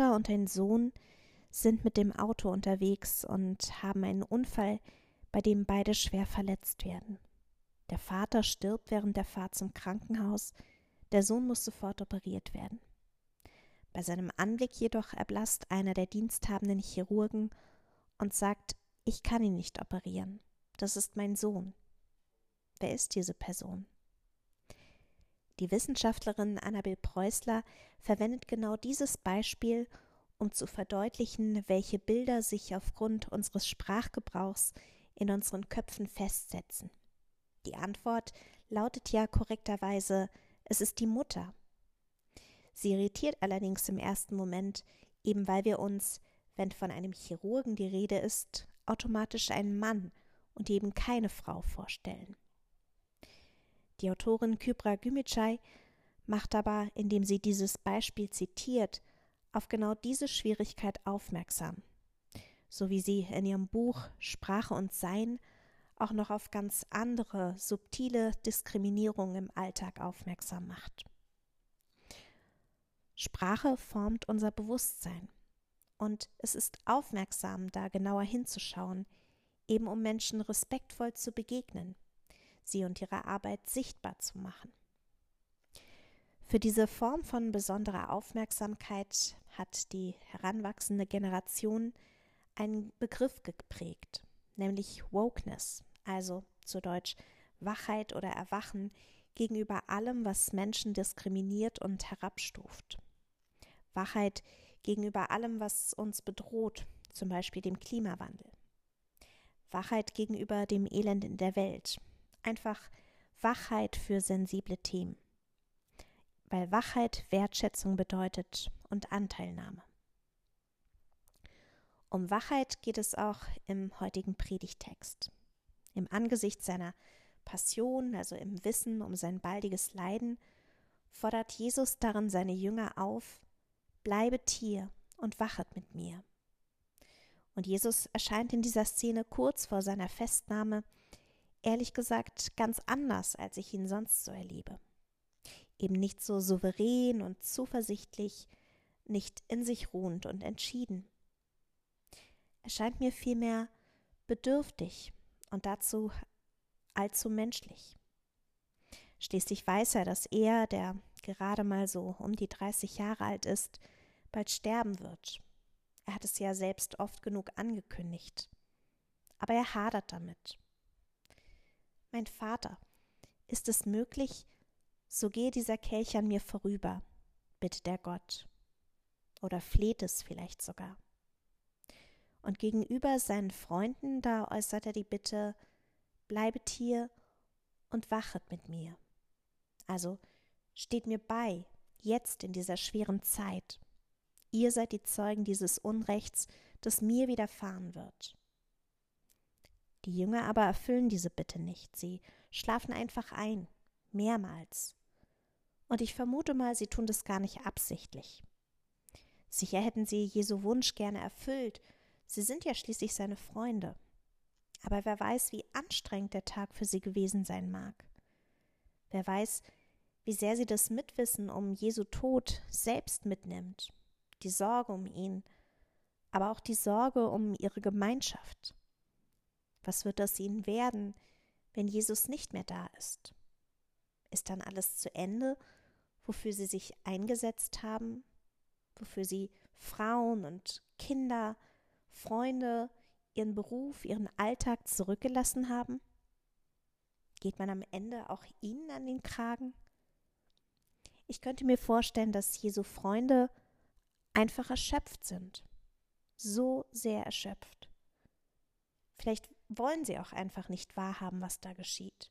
Vater und ein Sohn sind mit dem Auto unterwegs und haben einen Unfall, bei dem beide schwer verletzt werden. Der Vater stirbt während der Fahrt zum Krankenhaus, der Sohn muss sofort operiert werden. Bei seinem Anblick jedoch erblasst einer der diensthabenden Chirurgen und sagt, ich kann ihn nicht operieren, das ist mein Sohn. Wer ist diese Person? Die Wissenschaftlerin Annabel Preußler verwendet genau dieses Beispiel, um zu verdeutlichen, welche Bilder sich aufgrund unseres Sprachgebrauchs in unseren Köpfen festsetzen. Die Antwort lautet ja korrekterweise es ist die Mutter. Sie irritiert allerdings im ersten Moment, eben weil wir uns, wenn von einem Chirurgen die Rede ist, automatisch einen Mann und eben keine Frau vorstellen. Die Autorin Kybra Gümüşay macht aber, indem sie dieses Beispiel zitiert, auf genau diese Schwierigkeit aufmerksam, so wie sie in ihrem Buch Sprache und Sein auch noch auf ganz andere subtile Diskriminierungen im Alltag aufmerksam macht. Sprache formt unser Bewusstsein. Und es ist aufmerksam, da genauer hinzuschauen, eben um Menschen respektvoll zu begegnen, sie und ihre Arbeit sichtbar zu machen. Für diese Form von besonderer Aufmerksamkeit hat die heranwachsende Generation einen Begriff geprägt, nämlich Wokeness, also zu Deutsch Wachheit oder Erwachen gegenüber allem, was Menschen diskriminiert und herabstuft. Wachheit gegenüber allem, was uns bedroht, zum Beispiel dem Klimawandel. Wachheit gegenüber dem Elend in der Welt. Einfach Wachheit für sensible Themen. Weil Wachheit Wertschätzung bedeutet und Anteilnahme. Um Wachheit geht es auch im heutigen Predigtext. Im Angesicht seiner Passion, also im Wissen um sein baldiges Leiden, fordert Jesus darin seine Jünger auf, bleibet hier und wachet mit mir. Und Jesus erscheint in dieser Szene kurz vor seiner Festnahme, ehrlich gesagt, ganz anders, als ich ihn sonst so erlebe. Eben nicht so souverän und zuversichtlich, nicht in sich ruhend und entschieden. Er scheint mir vielmehr bedürftig und dazu allzu menschlich. Schließlich weiß er, dass er, der gerade mal so um die 30 Jahre alt ist, bald sterben wird. Er hat es ja selbst oft genug angekündigt. Aber er hadert damit. Mein Vater, ist es möglich, so gehe dieser Kelch an mir vorüber, bittet der Gott. Oder fleht es vielleicht sogar. Und gegenüber seinen Freunden, da äußert er die Bitte, bleibet hier und wachet mit mir. Also steht mir bei, jetzt in dieser schweren Zeit. Ihr seid die Zeugen dieses Unrechts, das mir widerfahren wird. Die Jünger aber erfüllen diese Bitte nicht, sie schlafen einfach ein, mehrmals. Und ich vermute mal, sie tun das gar nicht absichtlich. Sicher hätten sie Jesu Wunsch gerne erfüllt, sie sind ja schließlich seine Freunde. Aber wer weiß, wie anstrengend der Tag für sie gewesen sein mag. Wer weiß, wie sehr sie das Mitwissen um Jesu Tod selbst mitnimmt, die Sorge um ihn, aber auch die Sorge um ihre Gemeinschaft. Was wird aus ihnen werden, wenn Jesus nicht mehr da ist? Ist dann alles zu Ende, wofür sie sich eingesetzt haben, wofür sie Frauen und Kinder, Freunde, ihren Beruf, ihren Alltag zurückgelassen haben? Geht man am Ende auch ihnen an den Kragen? Ich könnte mir vorstellen, dass Jesu Freunde einfach erschöpft sind. So sehr erschöpft. Vielleicht wollen sie auch einfach nicht wahrhaben, was da geschieht.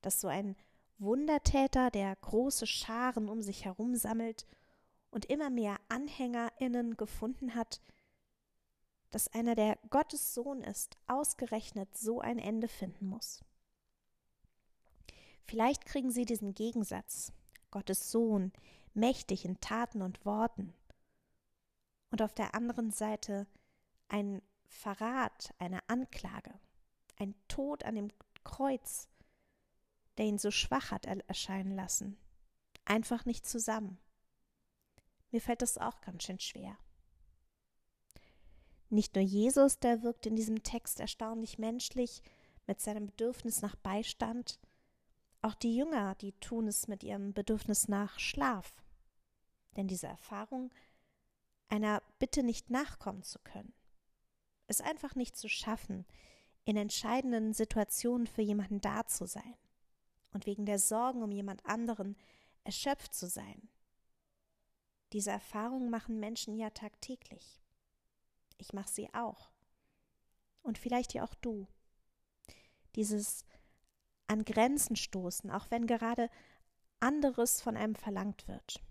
Dass so ein Wundertäter, der große Scharen um sich herum sammelt und immer mehr AnhängerInnen gefunden hat, dass einer, der Gottes Sohn ist, ausgerechnet so ein Ende finden muss. Vielleicht kriegen sie diesen Gegensatz, Gottes Sohn, mächtig in Taten und Worten, und auf der anderen Seite ein Verrat, eine Anklage, ein Tod an dem Kreuz, der ihn so schwach hat erscheinen lassen, einfach nicht zusammen. Mir fällt das auch ganz schön schwer. Nicht nur Jesus, der wirkt in diesem Text erstaunlich menschlich mit seinem Bedürfnis nach Beistand, auch die Jünger, die tun es mit ihrem Bedürfnis nach Schlaf. Denn diese Erfahrung, einer Bitte nicht nachkommen zu können, es einfach nicht zu schaffen, in entscheidenden Situationen für jemanden da zu sein und wegen der Sorgen um jemand anderen erschöpft zu sein. Diese Erfahrung machen Menschen ja tagtäglich. Ich mache sie auch. Und vielleicht ja auch du. Dieses an Grenzen stoßen, auch wenn gerade anderes von einem verlangt wird.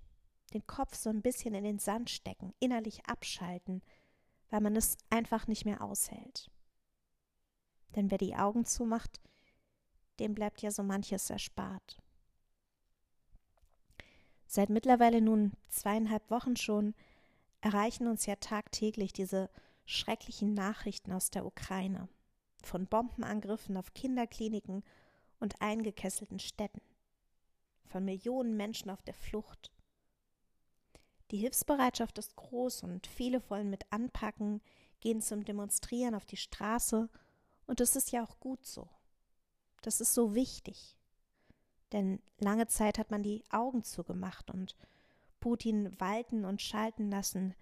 Den Kopf so ein bisschen in den Sand stecken, innerlich abschalten, weil man es einfach nicht mehr aushält. Denn wer die Augen zumacht, dem bleibt ja so manches erspart. Seit mittlerweile nun zweieinhalb Wochen schon erreichen uns ja tagtäglich diese schrecklichen Nachrichten aus der Ukraine von Bombenangriffen auf Kinderkliniken und eingekesselten Städten, von Millionen Menschen auf der Flucht. Die Hilfsbereitschaft ist groß und viele wollen mit anpacken, gehen zum Demonstrieren auf die Straße, und das ist ja auch gut so. Das ist so wichtig. Denn lange Zeit hat man die Augen zugemacht und Putin walten und schalten lassen,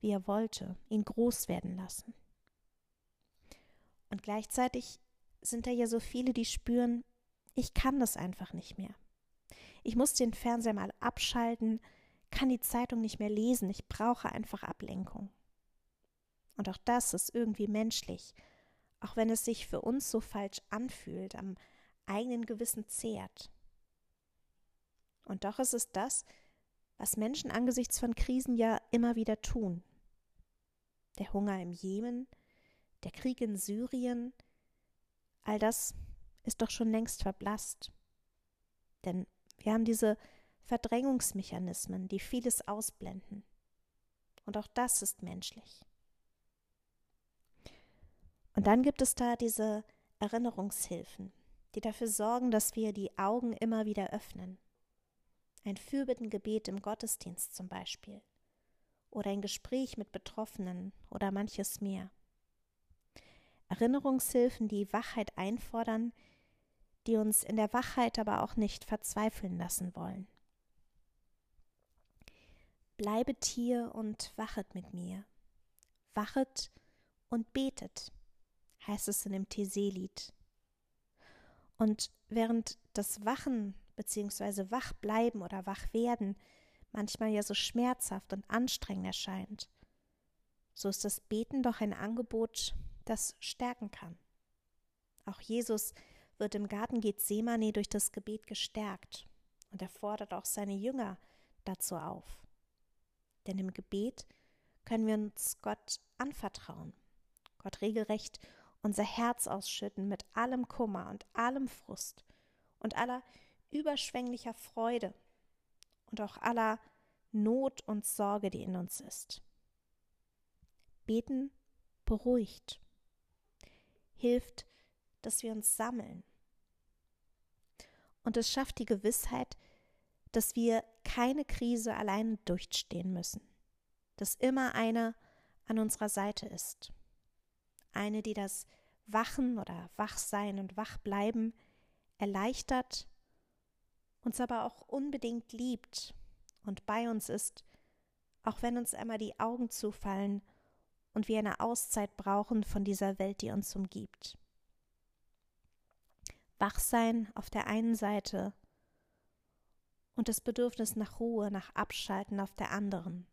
wie er wollte, ihn groß werden lassen. Und gleichzeitig sind da ja so viele, die spüren, ich kann das einfach nicht mehr. Ich muss den Fernseher mal abschalten, kann die Zeitung nicht mehr lesen, ich brauche einfach Ablenkung. Und auch das ist irgendwie menschlich, auch wenn es sich für uns so falsch anfühlt, am eigenen Gewissen zehrt. Und doch ist es das, was Menschen angesichts von Krisen ja immer wieder tun. Der Hunger im Jemen, der Krieg in Syrien, all das ist doch schon längst verblasst. Denn wir haben diese Verdrängungsmechanismen, die vieles ausblenden. Und auch das ist menschlich. Und dann gibt es da diese Erinnerungshilfen, die dafür sorgen, dass wir die Augen immer wieder öffnen. Ein Fürbittengebet im Gottesdienst zum Beispiel. Oder ein Gespräch mit Betroffenen oder manches mehr. Erinnerungshilfen, die Wachheit einfordern, die uns in der Wachheit aber auch nicht verzweifeln lassen wollen. Bleibet hier und wachet mit mir. Wachet und betet, heißt es in dem Theselied. Und während das Wachen bzw. Wachbleiben oder Wachwerden manchmal ja so schmerzhaft und anstrengend erscheint, so ist das Beten doch ein Angebot, das stärken kann. Auch Jesus wird im Garten Gethsemane durch das Gebet gestärkt und er fordert auch seine Jünger dazu auf. Denn im Gebet können wir uns Gott anvertrauen, Gott regelrecht unser Herz ausschütten mit allem Kummer und allem Frust und aller überschwänglicher Freude und auch aller Not und Sorge, die in uns ist. Beten beruhigt, hilft, dass wir uns sammeln. Und es schafft die Gewissheit, dass wir keine Krise allein durchstehen müssen, dass immer eine an unserer Seite ist. Eine, die das Wachen oder Wachsein und Wachbleiben erleichtert, uns aber auch unbedingt liebt und bei uns ist, auch wenn uns einmal die Augen zufallen und wir eine Auszeit brauchen von dieser Welt, die uns umgibt. Wachsein auf der einen Seite und das Bedürfnis nach Ruhe, nach Abschalten auf der anderen.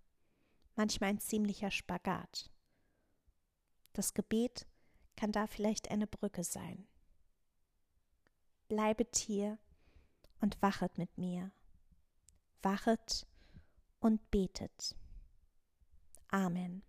Manchmal ein ziemlicher Spagat. Das Gebet kann da vielleicht eine Brücke sein. Bleibet hier und wachet mit mir. Wachet und betet. Amen.